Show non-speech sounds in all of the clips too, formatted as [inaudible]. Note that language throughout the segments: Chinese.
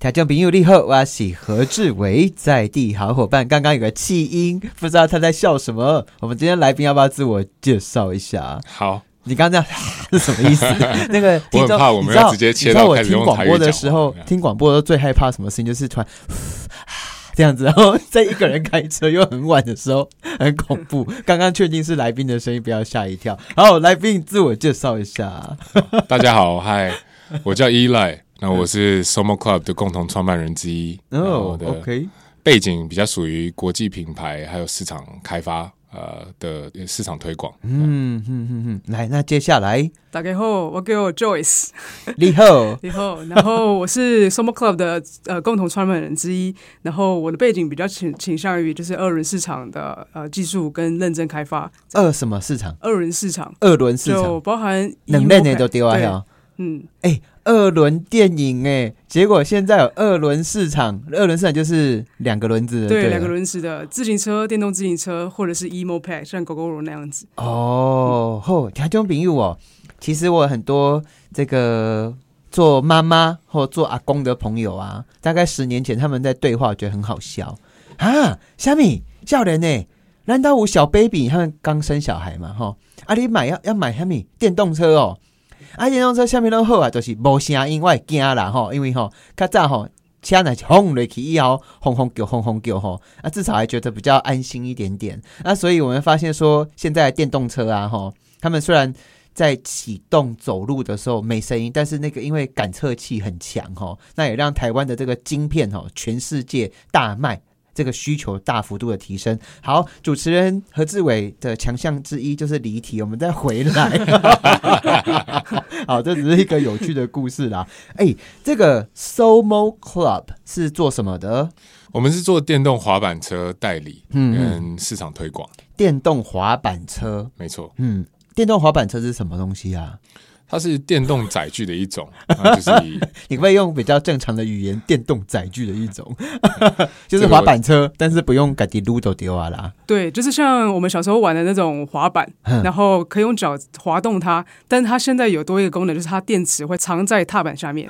听众朋友你好，我是何志伟，在地好伙伴。刚刚有个气音，不知道他在笑什么。我们今天来宾要不要自我介绍一下？好，你刚刚这样是 [laughs] 什么意思？那个 [laughs] 我很怕我们要直接切到我开始用听广播的时候话，听广播的时候最害怕什么事情，就是突然 [laughs] 这样子，然后在一个人开车又很晚的时候，很恐怖。刚刚确定是来宾的声音，不要吓一跳。好，来宾自我介绍一下。大家好，嗨，我叫依赖，那我是 Somo Club 的共同创办人之一。哦，OK，背景比较属于国际品牌还有市场开发呃的市场推广。嗯嗯嗯嗯，来，那接下来。大家好，我叫 Joyce，[laughs] 你好，你好，然后我是 [laughs] Somo Club 的呃共同创办人之一，然后我的背景比较倾倾向于就是二轮市场的呃技术跟认证开发，二什么市场？二轮市场。二轮市就场，包含冷链的都丢啊。嗯，哎，二轮电影哎，结果现在有二轮市场，二轮市场就是两个轮子的，对，了两个轮子的自行车、电动自行车或者是 emo pack，像狗狗罗那样子。哦，吼，听众朋友哦，其实我很多这个做妈妈或做阿公的朋友啊，大概十年前他们在对话，我觉得很好笑啊。虾米笑人呢？难道我小 baby 他们刚生小孩嘛？吼，啊，你买要要买虾米电动车哦？啊，电动车下面都好啊，就是无声音，我会惊啦吼，因为吼较早吼。车呢轰落去以后，轰轰叫轰轰叫吼，啊，至少还觉得比较安心一点点。那所以我们发现说，现在电动车啊，吼，他们虽然在启动走路的时候没声音，但是那个因为感测器很强吼，那也让台湾的这个晶片吼，全世界大卖。这个需求大幅度的提升。好，主持人何志伟的强项之一就是离题，我们再回来。[laughs] 好，这只是一个有趣的故事啦。哎，这个 Somo Club 是做什么的？我们是做电动滑板车代理嗯跟市场推广，电动滑板车。没错，嗯，电动滑板车是什么东西啊？它是电动载具的一种，[laughs] 啊就是以你可不可以用比较正常的语言，电动载具的一种，[laughs] [laughs] 就是滑板车，但是不用改地撸走丢啊啦。对，就是像我们小时候玩的那种滑板，嗯然后可以用脚滑动它，但它现在有多一个功能，就是它电池会藏在踏板下面。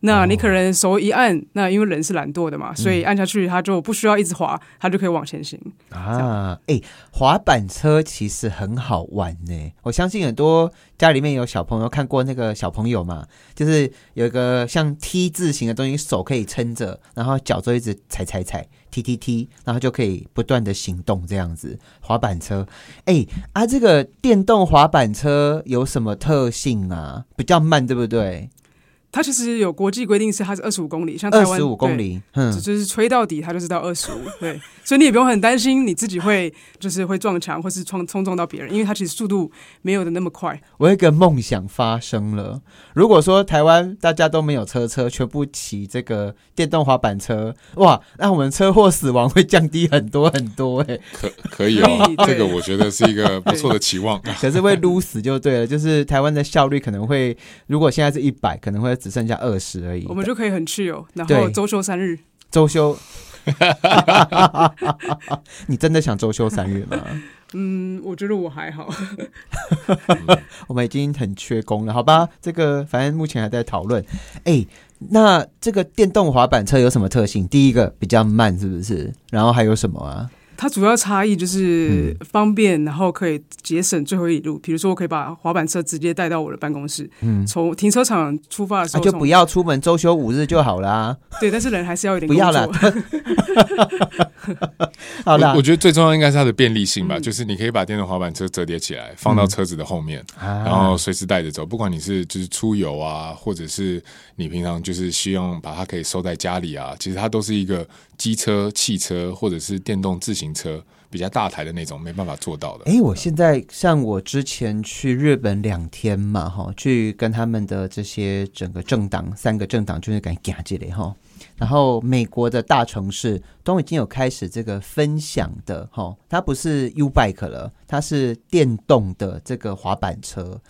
那你可能手一按，那因为人是懒惰的嘛，所以按下去它就不需要一直滑，它就可以往前行。啊，哎、滑板车其实很好玩呢。我相信很多家里面有小朋友看过那个小朋友嘛，就是有一个像 T 字形的东西，手可以撑着，然后脚就一直踩踩踩，踢踢踢，然后就可以不断的行动这样子。滑板车，哎、啊，这个电动滑板车有什么特性啊？比较慢，对不对？它其实有国际规定是它是二十五公里，像台湾二十五公里，嗯，，就是吹到底它就是到二十五，对，所以你也不用很担心你自己会就是会撞墙或是冲冲撞到别人，因为它其实速度没有的那么快。我有一个梦想发生了。如果说台湾大家都没有车车，全部骑这个电动滑板车，哇，那我们车祸死亡会降低很多很多哎、可可以可哦以，对这个我觉得是一个 [laughs] 不错的期望。可是会撸死就对了，就是台湾的效率可能会，如果现在是一百，可能会只剩下二十而已。我们就可以很 chill，然对后周休三日。周休，[laughs] 你真的想周休三日吗？嗯，我觉得我还好。[laughs] 我们已经很缺工了，好吧？这个反正目前还在讨论。哎、那这个电动滑板车有什么特性？第一个比较慢，是不是？然后还有什么啊？它主要差异就是嗯方便，然后可以节省最后一里路。比如说，我可以把滑板车直接带到我的办公室，嗯，从停车场出发的时啊，候从就不要出门，周休五日就好啦。对，但是人还是要有点不要了。[laughs] 好啦我我，觉得最重要应该是它的便利性吧，嗯就是你可以把电动滑板车折叠起来，放到车子的后面，然然后随时带着走。不管你是就是出游啊，或者是你平常就是希望把它可以收在家里啊，其实它都是一个机车、汽车或者是电动自行车比较大台的那种，没办法做到的。哎、我现在像我之前去日本两天嘛，哈，去跟他们的这些整个政党三个政党就是敢讲这里哈，然后美国的大城市都已经有开始这个分享的哈，它不是 U bike 了，它是电动的这个滑板车，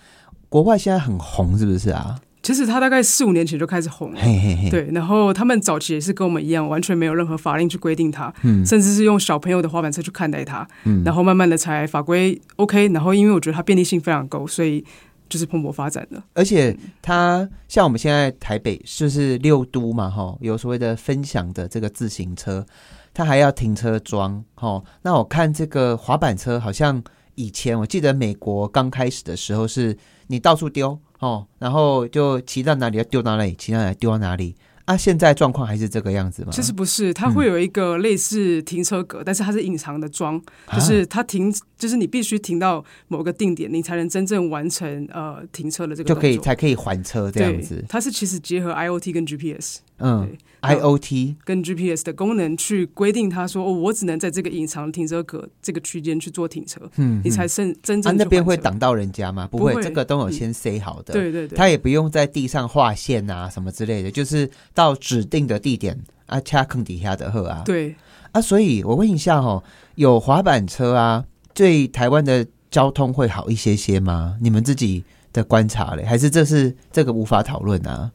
国外现在很红是不是啊？其实他大概四五年前就开始红了。嘿嘿嘿，对，然后他们早期也是跟我们一样，完全没有任何法令去规定它，嗯甚至是用小朋友的滑板车去看待它，嗯然后慢慢的才法规 OK，然后因为我觉得它便利性非常够，所以就是蓬勃发展的。而且它像我们现在台北就是六都嘛，哈，有所谓的分享的这个自行车，它还要停车桩，哈。那我看这个滑板车，好像以前我记得美国刚开始的时候，是你到处丢哦，然后就骑到哪里要丢到哪里，骑到哪里丢到哪里。啊，现在状况还是这个样子吗？其实不是，它会有一个类似停车格，但是它是隐藏的桩，就是它停，就是你必须停到某个定点，你才能真正完成呃停车的这个就可以才可以还车这样子。它是其实结合 IOT 跟 GPS，嗯，IOT 跟 GPS 的功能去规定，他说哦，我只能在这个隐藏停车格这个区间去做停车，嗯，你才真真正那边会挡到人家吗？不会，这个都有先塞好的，对对对，他也不用在地上画线啊什么之类的，就是到指定的地点啊，掐坑底下的鹤啊，对。啊，所以我问一下哦，有滑板车啊，对台湾的交通会好一些些吗？你们自己的观察嘞，还是这是这个无法讨论啊？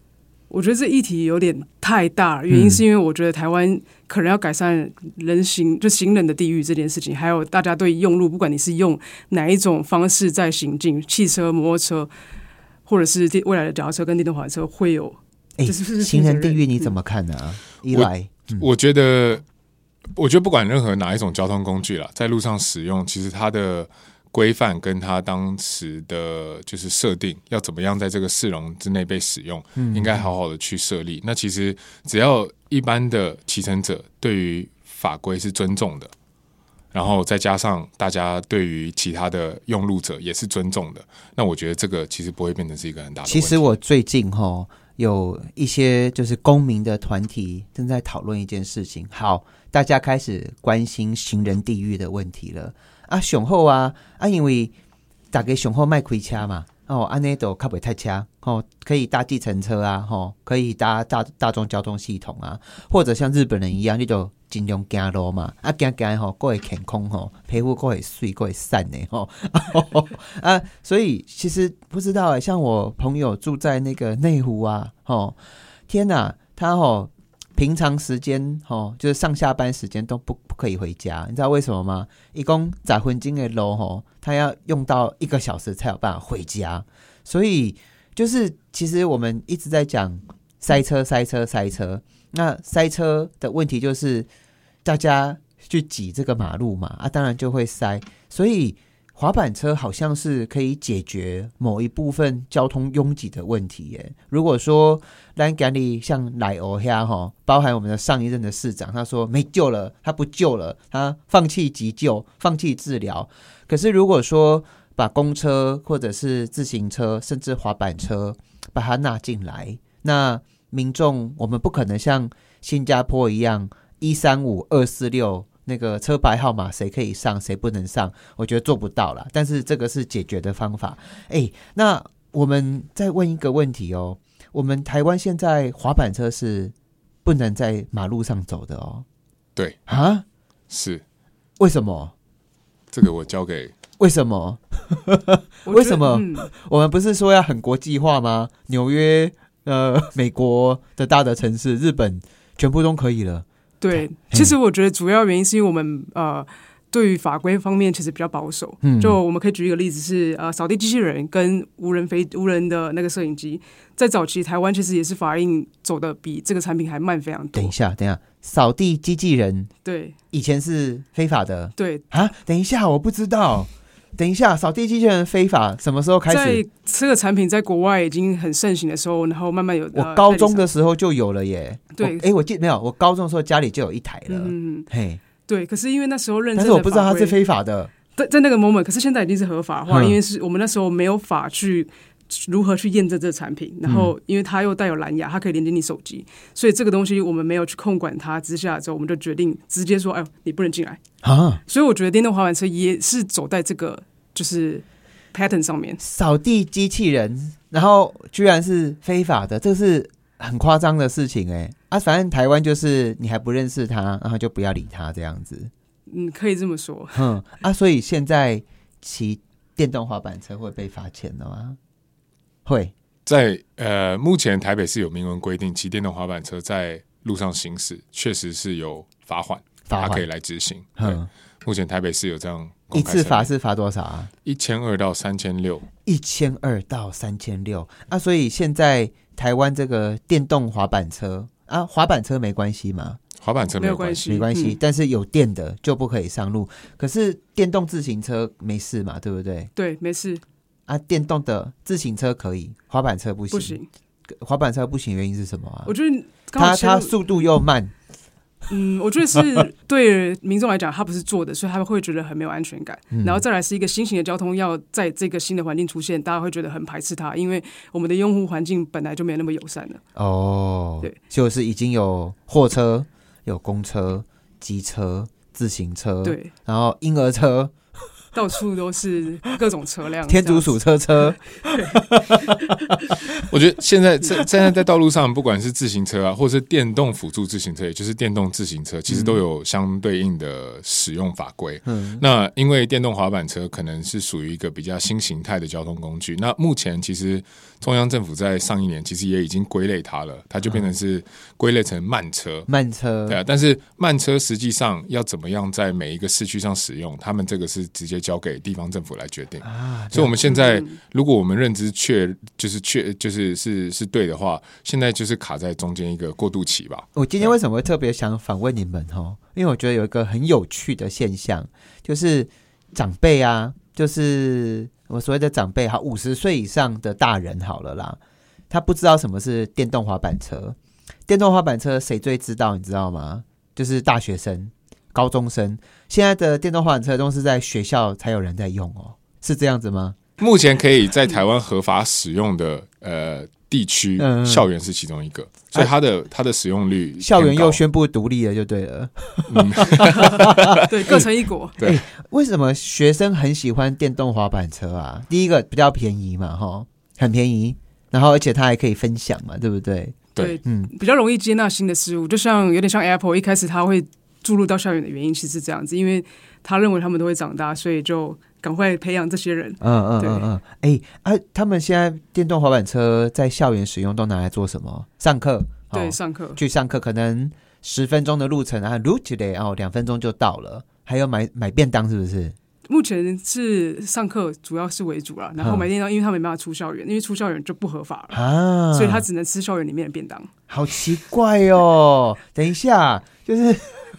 我觉得这议题有点太大，原因是因为我觉得台湾可能要改善人行就行人的地域这件事情，还有大家对用路，不管你是用哪一种方式在行进，汽车、摩托车，或者是未来的脚踏车跟电动滑车，会有哎，[laughs] 行人地域你怎么看呢？依赖，我觉得，我觉得不管任何哪一种交通工具了，在路上使用，其实它的。规范跟他当时的就是设定要怎么样在这个市容之内被使用，应该好好的去设立。那其实只要一般的骑乘者对于法规是尊重的，然后再加上大家对于其他的用路者也是尊重的，那我觉得这个其实不会变成是一个很大的。其实我最近哈有一些就是公民的团体正在讨论一件事情，好，大家开始关心行人地域的问题了。啊，上好啊啊，因为大家上好卖开车嘛，哦，安内都卡不太车，哦，可以搭计程车啊，吼，可以搭大大众交通系统啊，或者像日本人一样，你就尽量行路嘛，啊，行行吼，过会健康吼，皮肤过会水，过会散的，吼，[laughs] 啊，所以其实不知道哎，像我朋友住在那个内湖啊，吼，天哪，他吼。平常时间，吼，就是上下班时间都不不可以回家，你知道为什么吗？一共在婚金的楼，吼，他要用到一个小时才有办法回家，所以就是其实我们一直在讲塞车、塞车、塞车。那塞车的问题就是大家去挤这个马路嘛，啊，当然就会塞，所以。滑板车好像是可以解决某一部分交通拥挤的问题耶。如果说兰甘里像奶欧虾哈，包含我们的上一任的市长，他说没救了，他不救了，他放弃急救，放弃治疗。可是如果说把公车或者是自行车，甚至滑板车把它纳进来，那民众我们不可能像新加坡一样一三五二四六。那个车牌号码谁可以上，谁不能上？我觉得做不到了。但是这个是解决的方法。哎，那我们再问一个问题哦：我们台湾现在滑板车是不能在马路上走的哦？对啊，是为什么？这个我交给为什么？[laughs] 为什么？我们不是说要很国际化吗？纽约、呃，美国的大的城市，日本全部都可以了。对，其实我觉得主要原因是因为我们呃，对于法规方面其实比较保守。嗯，就我们可以举一个例子是呃，扫地机器人跟无人飞无人的那个摄影机，在早期台湾其实也是法令走的比这个产品还慢非常多。等一下，等一下，扫地机器人对以前是非法的。对啊，等一下，我不知道。等一下，扫地机器人非法什么时候开始？在这个产品在国外已经很盛行的时候，然后慢慢有。我高中的时候就有了耶。对，哎，我记没有，我高中的时候家里就有一台了。嗯，嘿，对。可是因为那时候认，但是我不知道它是非法的。在在那个 moment，可是现在已经是合法化，因为是我们那时候没有法去如何去验证这个产品，然后因为它又带有蓝牙，它可以连接你手机，所以这个东西我们没有去控管它之下之后，我们就决定直接说，哎呦，你不能进来啊！所以我觉得电动滑板车也是走在这个。就是 pattern 上面扫地机器人，然后居然是非法的，这是很夸张的事情哎啊！反正台湾就是你还不认识他，然后就不要理他这样子。嗯，可以这么说。嗯啊，所以现在骑电动滑板车会被罚钱的吗？会在呃，目前台北市有明文规定，骑电动滑板车在路上行驶，确实是有罚款，罚可以来执行。嗯，目前台北市有这样。一次罚是罚多少啊？一千二到三千六。一千二到三千六啊！所以现在台湾这个电动滑板车啊，滑板车没关系吗？滑板车没有关系，没有关系没关系，嗯但是有电的就不可以上路。可是电动自行车没事嘛，对不对？对，没事，啊，电动的自行车可以，滑板车不行。不行。滑板车不行，原因是什么啊我？觉得它它速度又慢，嗯，我觉得是 [laughs] 对民众来讲，他不是坐的，所以他们会觉得很没有安全感。嗯然后再来是一个新型的交通要在这个新的环境出现，大家会觉得很排斥它，因为我们的用户环境本来就没有那么友善了。哦，对，就是已经有货车、有公车、机车、自行车，，对，然后婴儿车、到处都是各种车辆，天竺鼠车车，[laughs] 我觉得现在在现在在道路上，不管是自行车啊，或是电动辅助自行车，也就是电动自行车，其实都有相对应的使用法规。嗯，那因为电动滑板车可能是属于一个比较新形态的交通工具，那目前其实中央政府在上一年其实也已经归类它了，它就变成是归类成慢车。慢车对，啊，但是慢车实际上要怎么样在每一个市区上使用，他们这个是直接交给地方政府来决定。啊，所以，我们现在嗯如果我们认知确就是确就是是是对的话，现在就是卡在中间一个过渡期吧。我今天为什么会特别想访问你们哦？因为我觉得有一个很有趣的现象，就是长辈啊，就是我所谓的长辈，哈，五十岁以上的大人好了啦，他不知道什么是电动滑板车。电动滑板车谁最知道？你知道吗？就是大学生、高中生。现在的电动滑板车都是在学校才有人在用哦，是这样子吗？目前可以在台湾合法使用的呃地区嗯，校园是其中一个，所以它的它的使用率校园又宣布独立了，就对了。嗯 [laughs] 对，各成一国。[laughs] 对为什么学生很喜欢电动滑板车啊？第一个比较便宜嘛，哈，很便宜，然后而且它还可以分享嘛，对不对？对对，嗯，比较容易接纳新的事物，就像有点像 Apple 一开始它会注入到校园的原因，其实是这样子，因为他认为他们都会长大，所以就赶快培养这些人。嗯嗯对嗯嗯，哎、啊，他们现在电动滑板车在校园使用都拿来做什么？上课，哦对，上课去上课可能十分钟的路程啊，如起来哦，两分钟就到了。还有买买便当是不是？目前是上课主要是为主了，然后嗯买便当，因为他没办法出校园，因为出校园就不合法了，啊，所以他只能吃校园里面的便当。好奇怪哦！等一下，就是，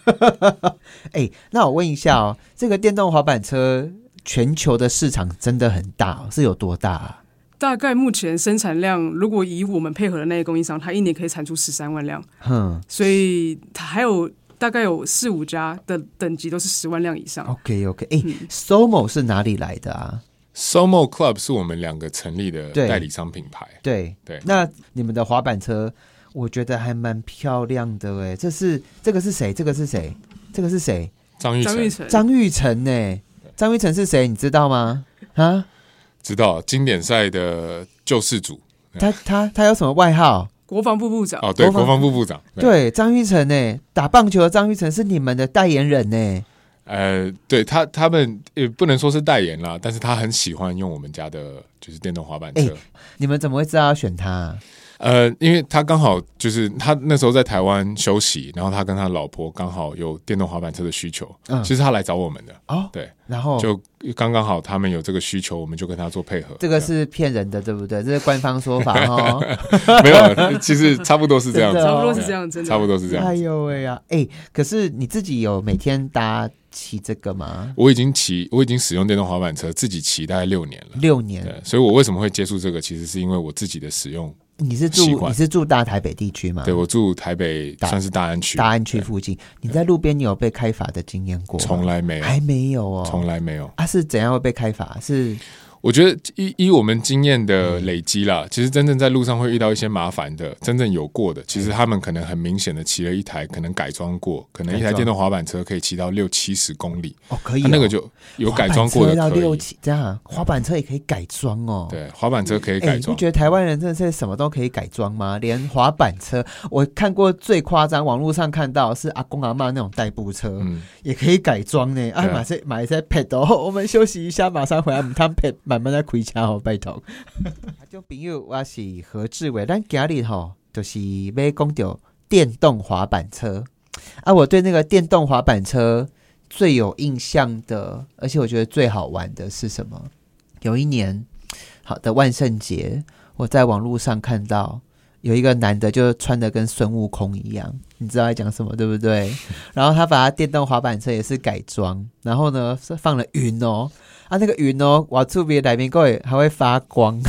[laughs] 哎、那我问一下哦，这个电动滑板车全球的市场真的很大、哦，是有多大、啊？大概目前生产量，如果以我们配合的那些供应商，它一年可以产出十三万辆，哼所以它还有大概有四五家的等级都是十万辆以上。，OK OK，哎、嗯 s o m o 是哪里来的啊？Somo Club 是我们两个成立的代理商品牌。对对那你们的滑板车，我觉得还蛮漂亮的哎。这是这个是谁？这个是谁？这个是谁？张玉成张玉成，张玉成呢？张玉成是谁？你知道吗？啊，知道经典赛的救世主他他他有什么外号？国防部部长，哦，对，国防部部长。对，张玉成呢？打棒球的张玉成是你们的代言人呢。呃，对他他们也不能说是代言啦，但是他很喜欢用我们家的就是电动滑板车。哎你们怎么会知道要选他啊？呃，因为他刚好就是他那时候在台湾休息，然后他跟他老婆刚好有电动滑板车的需求，嗯其实他来找我们的，哦，对，然后就刚刚好他们有这个需求，我们就跟他做配合。这个是骗人的，对不对？这是官方说法 [laughs] 哦。没有，其实差不多是这样子，[laughs] 差不多是这样，真的差不多是这样哎。呦喂呀，哎，可是你自己有每天搭骑这个吗？我已经骑，我已经使用电动滑板车，自己骑大概六年了。六年，对，所以我为什么会接触这个，其实是因为我自己的使用。你是住你是住大台北地区吗？对我住台北，算是大安区，大安区附近，你在路边你有被开罚的经验过？从来没有，还没有哦，从来没有。啊是怎样会被开罚？是我觉得依依我们经验的累积啦，其实真正在路上会遇到一些麻烦的，真正有过的，其实他们可能很明显的骑了一台可能改装过，可能一台电动滑板车可以骑到六七十公里，哦可以哦，那个就有改装过的可以。六七这样，滑板车也可以改装哦。。对，滑板车可以哎、你不改装。觉得台湾人真的是什么都可以改装吗？连滑板车，我看过最夸张，网络上看到是阿公阿妈那种代步车，嗯，也可以改装呢。啊，对啊马上买些 pad 哦，[laughs] 我们休息一下，马上回来。我们他 pad 慢慢在开车哦，拜托。啊，种朋友，我是何志伟，咱今日吼就是要讲到电动滑板车啊。我对那个电动滑板车最有印象的，而且我觉得最好玩的是什么？有一年，好的万圣节，我在网络上看到有一个男的，就穿的跟孙悟空一样，你知道在讲什么对不对？然后他把他电动滑板车也是改装，然后呢是放了云哦，啊那个云哦，我特别来宾各位还会发光，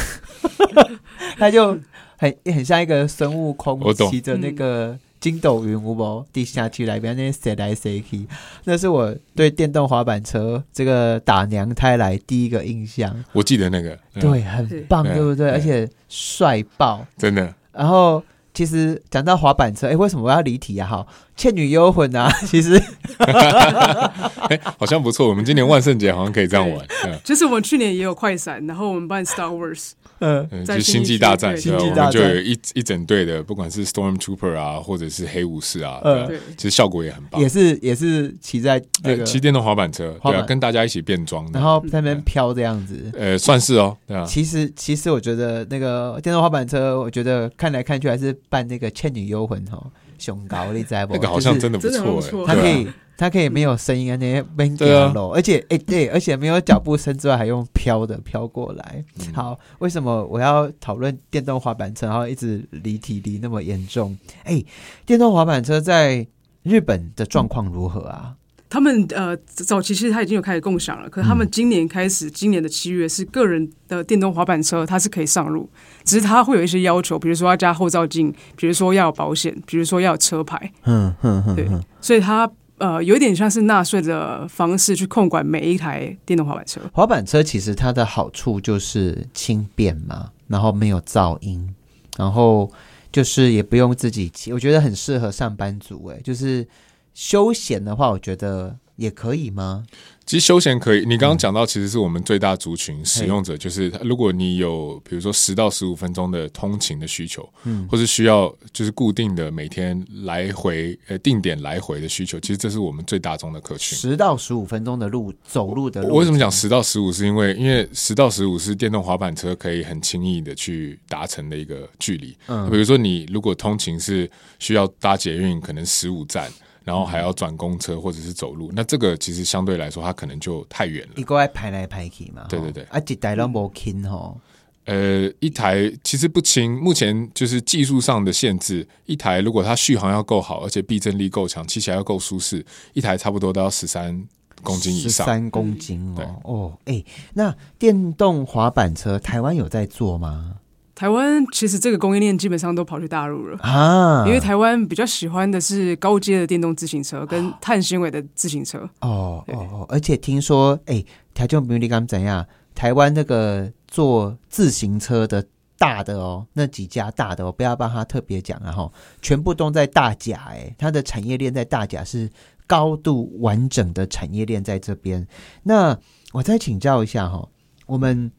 [laughs] 他就很很像一个孙悟空骑着那个筋斗云，有无地下去来边那谁来谁去，那是我对电动滑板车这个打娘胎来第一个印象。我记得那个，嗯，对，很棒，对。对不？对。而且帅爆。真的，然后其实讲到滑板车，哎，为什么我要离题啊？哈，《倩女幽魂》啊，[laughs] 其实哎，[laughs] 好像不错。我们今年万圣节好像可以这样玩，嗯就是我们去年也有快闪，然后我们办 Star Wars，嗯，嗯，就是星际大战，对我们就有一一整队的，不管是 Stormtrooper 啊，或者是黑武士啊，嗯。对啊对，其实效果也很棒。也。是也是骑在那个，呃骑电动滑板车，对啊，跟大家一起变装的，然后在那边飘这样子。呃，算是哦，对啊，其实，其实我觉得那个电动滑板车，我觉得看来看去还是扮那个《倩女幽魂》哦，熊高你知道不？那个好像真的不错，错哎，对啊它可以，它可以没有声音啊，那些边对啊喽，而且哎、对，而且没有脚步声之外，还用飘的飘过来。嗯好，为什么我要讨论电动滑板车，然后一直离题离那么严重？哎、电动滑板车在日本的状况如何啊？他们呃早期其实他已经有开始共享了，可是他们今年开始，今年的七月是个人的电动滑板车，它是可以上路，只是它会有一些要求，比如说要加后照镜，比如说要有保险，比如说要有车牌，嗯哼哼对，所以它呃有一点像是纳税的方式去控管每一台电动滑板车。滑板车其实它的好处就是轻便嘛，然后没有噪音，然后就是也不用自己骑，我觉得很适合上班族。哎，就是休闲的话，我觉得也可以吗？其实休闲可以，你刚刚讲到，其实是我们最大族群使用者，就是如果你有比如说十到十五分钟的通勤的需求，嗯或是需要就是固定的每天来回呃定点来回的需求，其实这是我们最大宗的客群。十到十五分钟的路走路的路，我为什么讲十到十五？是因为因为十到十五是电动滑板车可以很轻易的去达成的一个距离。嗯比如说你如果通勤是需要搭捷运，可能十五站，然后还要转公车或者是走路，那这个其实相对来说它可能就太远了一。个爱排来排去嘛？吼对对对啊，一台都无轻吼。呃，一台其实不轻，目前就是技术上的限制，一台如果它续航要够好，而且避震力够强，骑起来要够舒适，一台差不多都要十三公斤以十上。三公斤哦哦，哎、那电动滑板车台湾有在做吗？台湾其实这个供应链基本上都跑去大陆了。啊，因为台湾比较喜欢的是高阶的电动自行车跟碳纤维的自行车，哦哦哦，而且听说，哎、台中比如你刚怎样？台湾那个做自行车的大的哦，那几家大的哦，不要帮他特别讲啊哈，全部都在大甲，哎，它的产业链在大甲是高度完整的产业链在这边。那我再请教一下哈，我们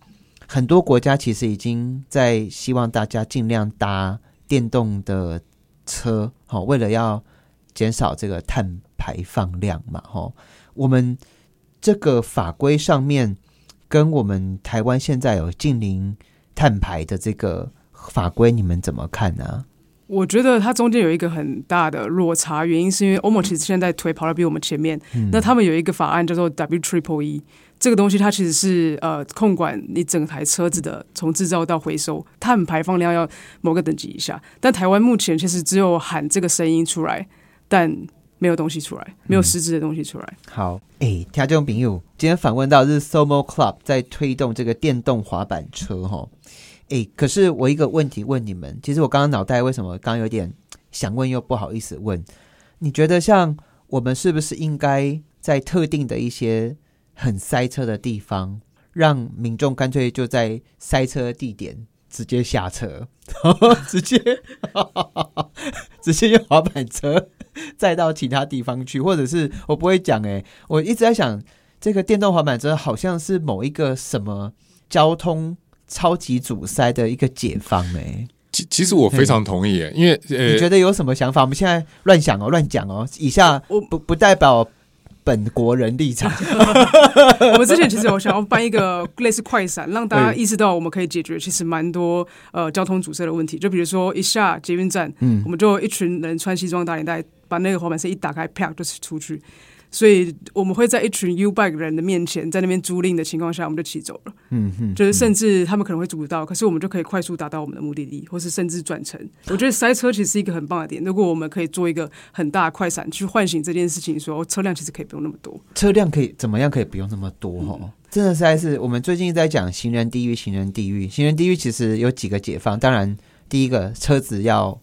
很多国家其实已经在希望大家尽量搭电动的车，好，为了要减少这个碳排放量嘛，哈，我们这个法规上面跟我们台湾现在有近零碳排的这个法规，你们怎么看呢、我觉得它中间有一个很大的落差，原因是因为欧盟其实现在腿跑得比我们前面，那他们有一个法案叫做 W Triple E，这个东西它其实是呃控管你整台车子的从制造到回收碳排放量要某个等级以下，但台湾目前其实只有喊这个声音出来，但没有东西出来，没有实质的东西出来。好，哎、听众朋友，今天访问到是 Somo Club 在推动这个电动滑板车哈，哎、可是我一个问题问你们，其实我刚刚脑袋为什么刚刚有点想问又不好意思问，你觉得像我们是不是应该在特定的一些很塞车的地方，让民众干脆就在塞车的地点直接下车，然 [laughs] 后直接 [laughs] 直接用滑板车 [laughs] 再到其他地方去，或者是我不会讲诶、我一直在想，这个电动滑板车好像是某一个什么交通超级阻塞的一个解放诶、其其实我非常同意耶，因为你呃觉得有什么想法？我们现在乱想哦，乱讲哦，以下我不不代表本国人立场。[laughs] 我们之前其实有想要办一个 [laughs] 类似快闪，让大家意识到我们可以解决其实蛮多呃交通阻塞的问题。就比如说一下捷运站，嗯我们就一群人穿西装打领带，把那个滑板车一打开，啪就是出去。所以我们会在一群 U bike 人的面前，在那边租赁的情况下，我们就骑走了。嗯哼，就是甚至他们可能会租不到，可是我们就可以快速达到我们的目的地，或是甚至转乘。我觉得塞车其实是一个很棒的点。如果我们可以做一个很大的快闪去唤醒这件事情，说车辆其实可以不用那么多。车辆可以怎么样可以不用那么多哦？真的实在是我们最近在讲行人地狱，行人地狱，行人地狱其实有几个解放。当然，第一个车子要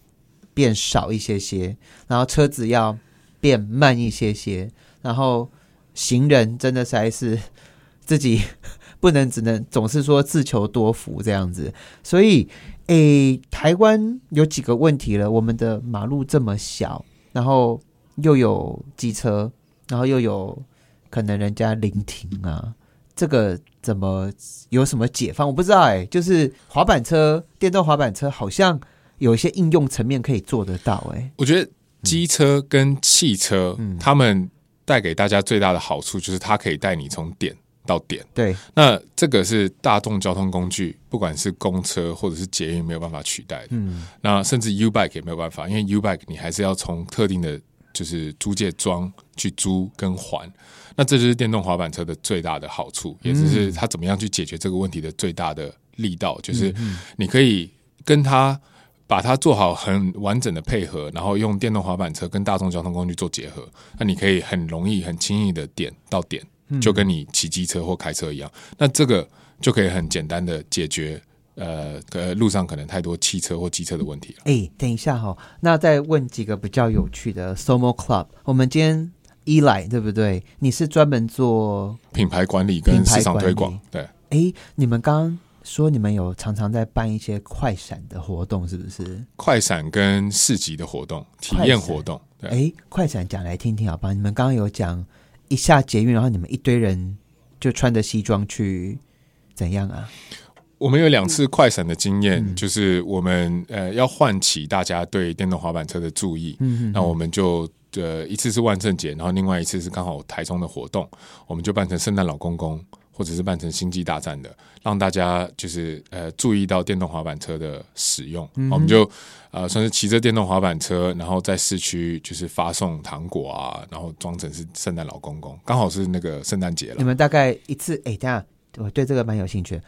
变少一些些，然后车子要变慢一些些，然后行人真的实在是 [laughs] 自己 [laughs] 不能只能总是说自求多福这样子。所以，诶，台湾有几个问题了，我们的马路这么小，然后又有机车，然后又有可能人家临停啊。这个怎么有什么解放？我不知道哎、就是滑板车、电动滑板车好像有一些应用层面可以做得到哎、我觉得机车跟汽车，嗯他们带给大家最大的好处就是它可以带你从点到点。对，那这个是大众交通工具，不管是公车或者是捷运没有办法取代的。嗯，那甚至 U bike 也没有办法，因为 U bike 你还是要从特定的，就是租借桩去租跟还。那这就是电动滑板车的最大的好处，也就是它怎么样去解决这个问题的最大的力道，就是你可以跟它把它做好很完整的配合，然后用电动滑板车跟大众交通工具做结合，那你可以很容易、很轻易的点到点，就跟你骑机车或开车一样。那这个就可以很简单的解决。呃，呃，路上可能太多汽车或机车的问题了。哎、等一下哈、那再问几个比较有趣的 Somo Club。我们今天依赖对不对？你是专门做品牌管理跟市场推广，对，哎、你们刚刚说你们有常常在办一些快闪的活动，是不是？快闪跟市集的活动、体验活动，哎、快闪讲来听听好吧？你们刚刚有讲一下捷运，然后你们一堆人就穿着西装去怎样啊？我们有两次快闪的经验，嗯就是我们呃要唤起大家对电动滑板车的注意，嗯那我们就呃一次是万圣节，然后另外一次是刚好台中的活动，我们就扮成圣诞老公公，或者是办成星际大战的，让大家就是呃注意到电动滑板车的使用，嗯我们就呃算是骑着电动滑板车，然后在市区就是发送糖果啊，然后装成是圣诞老公公，刚好是那个圣诞节了。你们大概一次，哎、等一下，我对这个蛮有兴趣。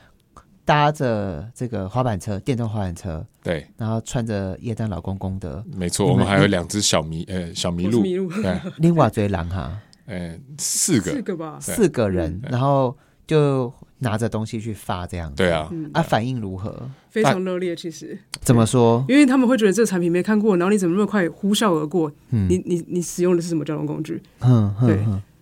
搭着这个滑板车，电动滑板车，对，然后穿着耶诞老公公的。没错，我们还有两只小麋呃小麋鹿，麋鹿。对，另外追狼哈，[laughs] 呃四个。四，个吧，四个人，然后就拿着东西去发这样子。对啊，嗯，啊，反应如何？非常热烈。其实，怎么说？因为他们会觉得这个产品没看过，然后你怎么那么快呼啸而过？嗯你你你使用的是什么交通工具？嗯对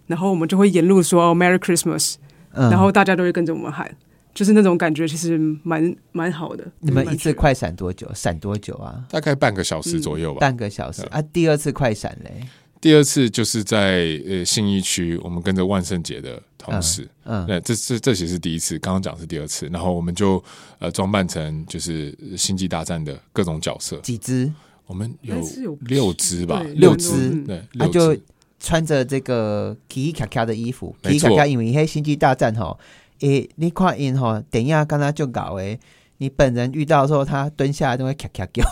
然后我们就会沿路说、哦、Merry Christmas，、嗯然后大家都会跟着我们喊，就是那种感觉，其实蛮蛮好的。你们一次快闪多久？闪多久啊？大概半个小时左右吧。半个小时啊。第二次快闪嘞？第二次就是在呃信义区，我们跟着万圣节的同事，嗯，对，这这这其实是第一次，刚刚讲是第二次，然后我们就呃装扮成就是星际大战的各种角色，几只？我们有六只吧，六只对，啊六就只，穿着这个奇奇卡卡的衣服，奇没错。奇卡卡，因为黑星际大战吼，诶，你看因吼，等一下刚刚就搞诶，你本人遇到的时候，他蹲下来都会咔咔叫，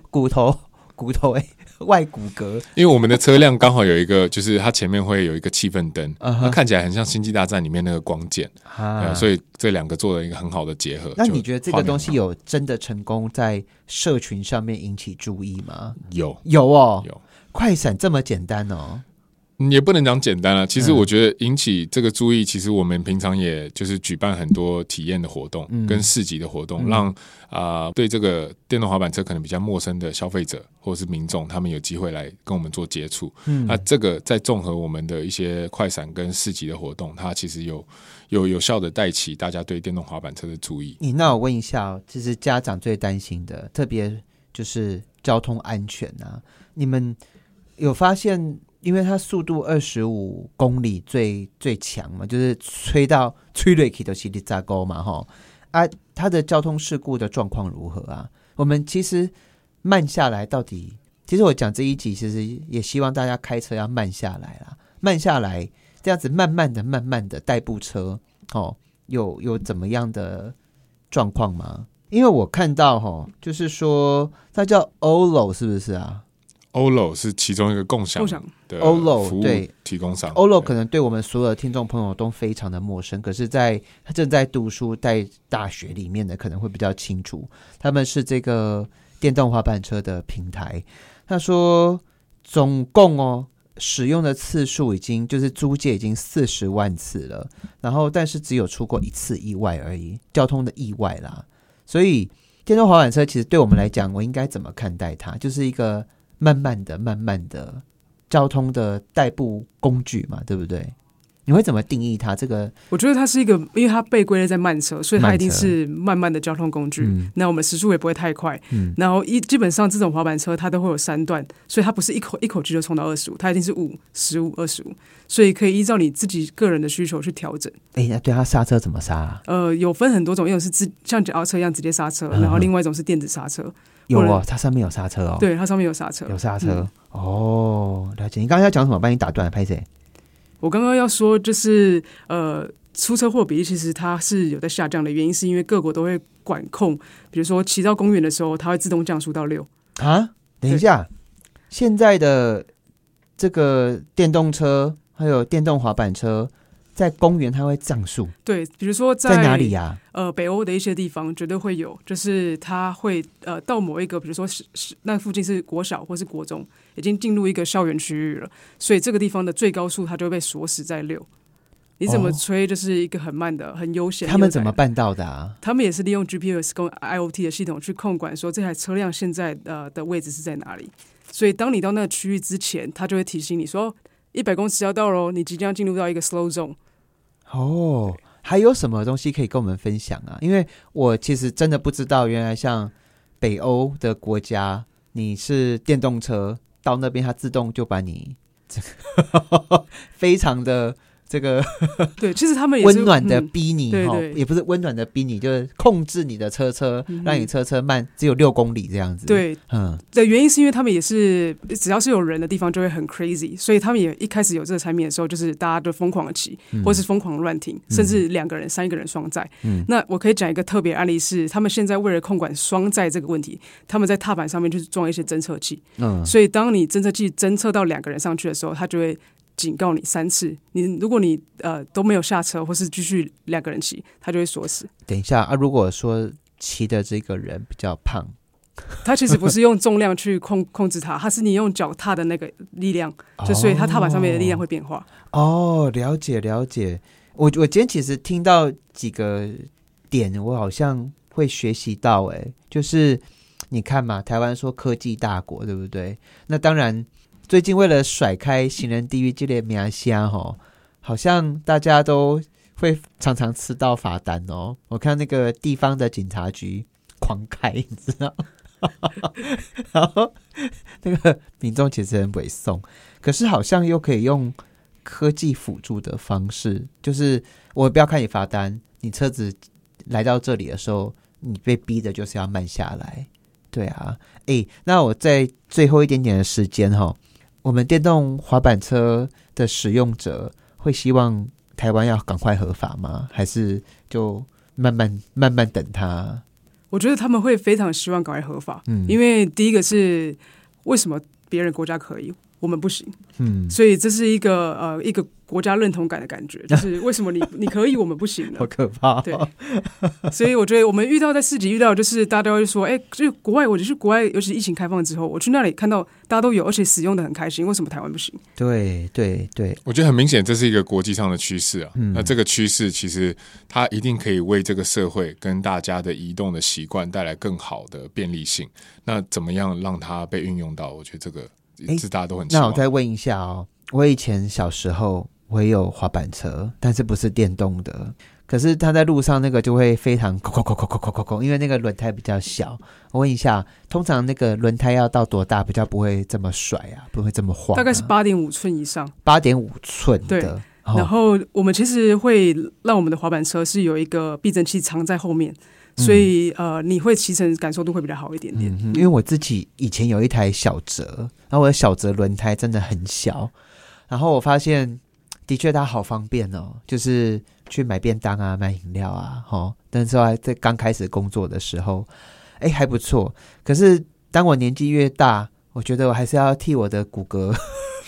[laughs] 骨头骨头诶，[laughs] 外骨骼，因为我们的车辆刚好有一个，就是它前面会有一个气氛灯，看起来很像星际大战里面那个光剑，所以这两个做了一个很好的结合。那你觉得这个东西有真的成功在社群上面引起注意吗？有有哦，有？快闪这么简单哦，嗯也不能讲简单了。其实嗯我觉得引起这个注意，其实我们平常也就是举办很多体验的活动，嗯跟市集的活动，嗯让啊、对这个电动滑板车可能比较陌生的消费者或者是民众，他们有机会来跟我们做接触。嗯那这个在综合我们的一些快闪跟市集的活动，它其实有有有效的带起大家对电动滑板车的注意。你那我问一下哦，其实家长最担心的，特别就是交通安全啊。你们有发现，因为它速度二十五公里最最强嘛，就是吹到吹瑞奇的西里扎沟嘛，哈啊，它的交通事故的状况如何啊？我们其实慢下来，到底其实我讲这一集，其实也希望大家开车要慢下来啦，慢下来，这样子慢慢的、慢慢的代步车哦，有有怎么样的状况吗？因为我看到哈，就是说它叫 Olo 是不是啊？Olo 是其中一个共享共享的 Olo，服务对提供商。Olo 对可能对我们所有的听众朋友都非常的陌生，可是在他正在读书在大学里面的可能会比较清楚。他们是这个电动滑板车的平台。他说，总共哦使用的次数已经就是租借已经四十万次了，然后但是只有出过一次意外而已，交通的意外啦。所以电动滑板车其实对我们来讲，我应该怎么看待它？就是一个慢慢的、慢慢的交通的代步工具嘛，对不对？你会怎么定义它？这个我觉得它是一个，因为它被归类在慢车，所以它一定是慢慢的交通工具。嗯那我们时速也不会太快。嗯然后一基本上这种滑板车它都会有三段，所以它不是一口一口气就冲到二十五，它一定是五、十五、二十五，所以可以依照你自己个人的需求去调整。哎，那对它刹车怎么刹、啊？呃，有分很多种，一种是自像脚踏车一样直接刹车，嗯然后另外一种是电子刹车。有哦它上面有刹车哦。，对，它上面有刹车。有刹车、嗯哦。了解。你刚刚要讲什么？把你打断了，拍谁？我刚刚要说就是呃，出车祸比例其实它是有在下降的原因，是因为各国都会管控，比如说骑到公园的时候，它会自动降速到六。啊？等一下，现在的这个电动车还有电动滑板车，在公园它会降速，对，比如说在哪里呀、呃，北欧的一些地方绝对会有，就是它会呃到某一个，比如说是是那附近是国小或是国中，已经进入一个校园区域了，所以这个地方的最高速它就会被锁死在六。你怎么哦吹就是一个很慢的、很悠闲。他们怎么？办到的啊？他们也是利用 GPS 跟 IOT 的系统去控管，说这台车辆现在呃的位置是在哪里。所以当你到那个区域之前，它就会提醒你说一百公尺要到喽，你即将进入到一个 slow zone。哦，还有什么东西可以跟我们分享啊？因为我其实真的不知道，原来像北欧的国家，你是电动车到那边，它自动就把你这 [laughs] 个非常的这个 [laughs] 对，其实他们也是温暖的嗯逼你哈、也不是温暖的逼你，就是控制你的车车，嗯。让你车车慢只有六公里这样子。，对。嗯，的原因是因为他们也是只要是有人的地方就会很 crazy，所以他们也一开始有这个产品的时候，就是大家都疯狂的骑，嗯。或是疯狂地乱停，甚至两个人、三个人双载。嗯。那我可以讲一个特别案例是，他们现在为了控管双载这个问题，他们在踏板上面就是装一些侦测器，嗯，所以当你侦测器侦测到两个人上去的时候，它就会警告你三次。你如果你呃都没有下车，或是继续两个人骑，他就会锁死。等一下啊，如果说骑的这个人比较胖，他其实不是用重量去控 [laughs] 控制它，他是你用脚踏的那个力量，就所以它踏板上面的力量会变化。哦，了解了解。我我今天其实听到几个点，我好像会学习到、欸，就是你看嘛，台湾说科技大国，对不对？那当然，最近为了甩开行人地狱这类名虾哈，好像大家都会常常吃到罚单哦。我看那个地方的警察局狂开，你知道。[laughs] 然后那个民众其实很猥送，可是好像又可以用科技辅助的方式，就是我不要看你罚单，你车子来到这里的时候，你被逼的就是要慢下来。对啊，诶，那我在最后一点点的时间哈，我们电动滑板车的使用者会希望台湾要赶快合法吗？还是就慢慢慢慢等它？我觉得他们会非常希望赶快合法，嗯因为第一个是为什么别人国家可以，我们不行，嗯，所以这是一个呃一个国家认同感的感觉，[laughs] 就是为什么你你可以，我们不行呢好？可怕、对，所以我觉得我们遇到在市集遇到，就是大家都会说，哎、就是国外，我就是国外，尤其疫情开放之后，我去那里看到大家都有，而且使用的很开心，为什么台湾不行？对对对，我觉得很明显，这是一个国际上的趋势啊。嗯那这个趋势其实它一定可以为这个社会跟大家的移动的习惯带来更好的便利性。那怎么样让它被运用到？我觉得这个诶是大家都很期望。那我再问一下哦，我以前小时候我也有滑板车，但是不是电动的。可是它在路上那个就会非常因为那个轮胎比较小。我问一下，通常那个轮胎要到多大比较不会这么甩啊，不会这么晃、啊？大概是八点五寸以上。八点五寸对的。然哦，后我们其实会让我们的滑板车是有一个避震器藏在后面，所以呃，你会骑乘感受度会比较好一点点。嗯，因为我自己以前有一台小折，然后我的小折轮胎真的很小，然后我发现的确它好方便哦，就是去买便当啊、买饮料啊，哈。那时候还在刚开始工作的时候，哎还不错。可是当我年纪越大，我觉得我还是要替我的骨骼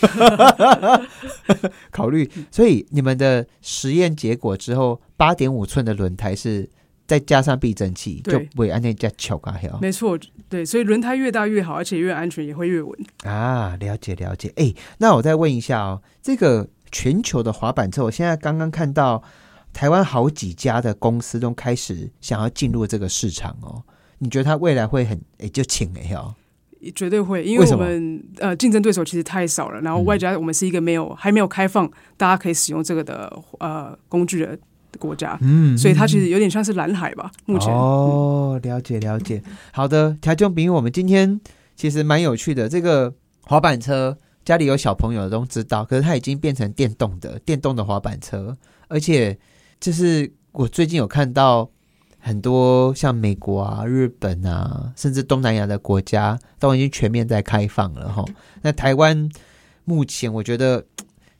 [laughs] 考虑。所以你们的实验结果之后，八点五寸的轮胎是再加上避震器，就不会按那加巧嘎条没错，对，所以轮胎越大越好，而且越安全，也会越稳。啊。了解了解。哎，那我再问一下哦，这个全球的滑板车，我现在刚刚看到台湾好几家的公司都开始想要进入这个市场哦。你觉得它未来会很诶就请哎哦？绝对会，因为我们呃竞争对手其实太少了，然后外加我们是一个没有还没有开放大家可以使用这个的呃工具的国家，嗯所以它其实有点像是蓝海吧。目前，哦，了解了解。好的，条件比喻我们今天其实蛮有趣的。这个滑板车，家里有小朋友的都知道，可是它已经变成电动的电动的滑板车，而且就是我最近有看到很多像美国啊、日本啊，甚至东南亚的国家都已经全面在开放了哈。那台湾目前我觉得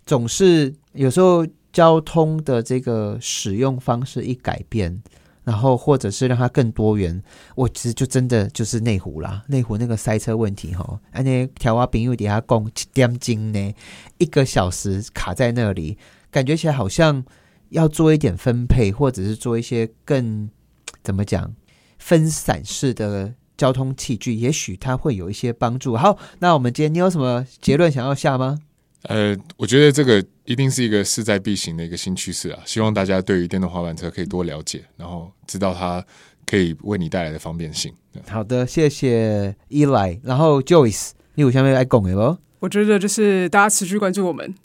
总是有时候交通的这个使用方式一改变，然后或者是让它更多元，我其实就真的就是内湖啦，内湖那个塞车问题哈，安尼条啊饼又底下供七点钟呢，一个小时卡在那里，感觉起来好像要做一点分配，或者是做一些更怎么讲分散式的交通器具，也许它会有一些帮助。好，那我们今天你有什么结论想要下吗？呃，我觉得这个一定是一个势在必行的一个新趋势啊！希望大家对于电动滑板车可以多了解，然后知道它可以为你带来的方便性。好的，谢谢伊莱，然后 Joyce，你有下面爱讲的不？我觉得就是大家持续关注我们，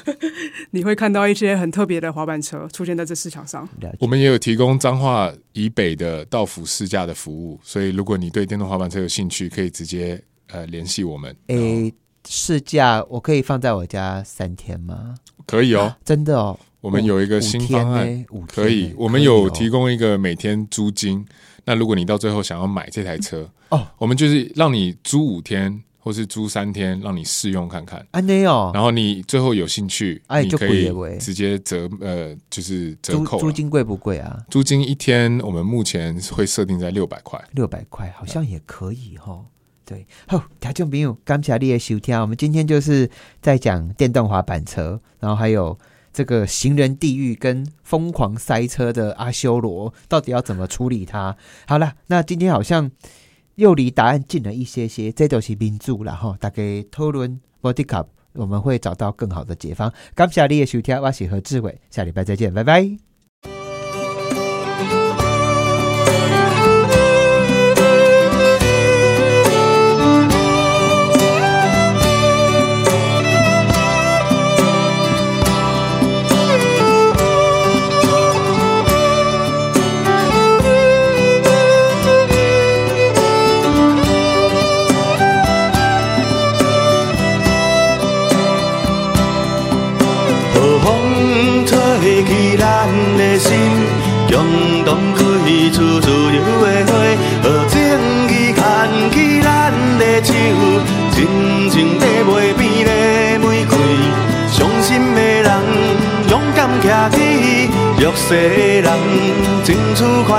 [laughs] 你会看到一些很特别的滑板车出现在这市场上。我们也有提供彰化以北的道府试驾的服务，所以如果你对电动滑板车有兴趣，可以直接呃联系我们。诶，试驾我可以放在我家三天吗？可以哦，真的哦，我们有一个新方案，五天可以呢，我们有提供一个每天租金。那如果你到最后想要买这台车，哦，我们就是让你租五天或是租三天，让你试用看看。安内哦，然后你最后有兴趣，哎就你可以直接折呃，就是折扣啦租金贵不贵啊？租金一天，我们目前会设定在六百块。六百块好像也可以哈。对，好，听众朋友，感谢你的收听。我们今天就是在讲电动滑板车，然后还有这个行人地狱跟疯狂塞车的阿修罗，到底要怎么处理它？好了，那今天好像又离答案近了一些些，这都是民主了哈。大家讨论 Body Cup，我们会找到更好的解方。感谢你的收听，我是何志伟，下礼拜再见，拜拜。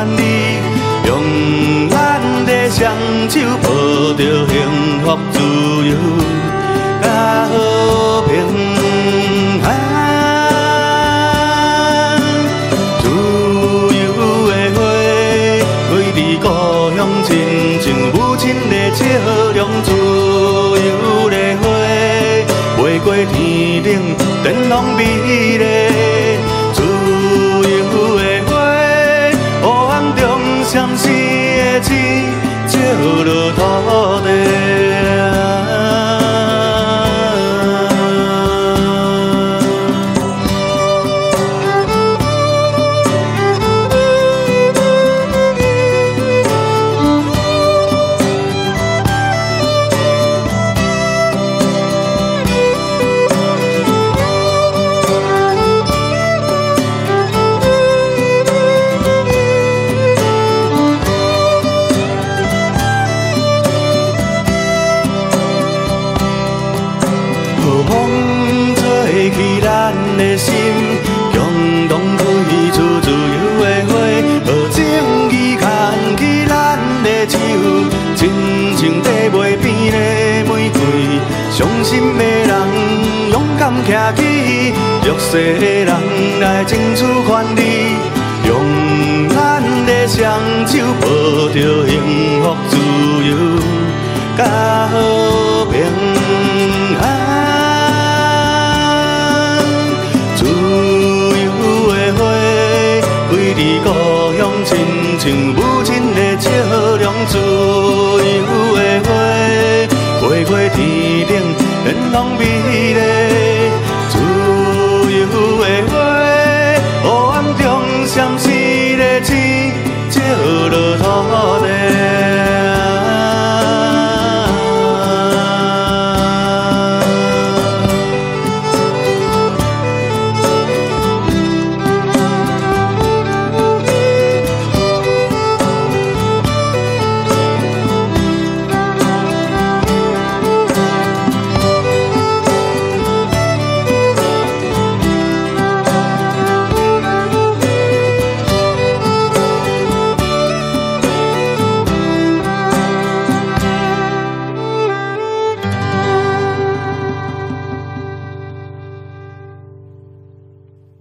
取权利，用咱的双手抱着幸福自由。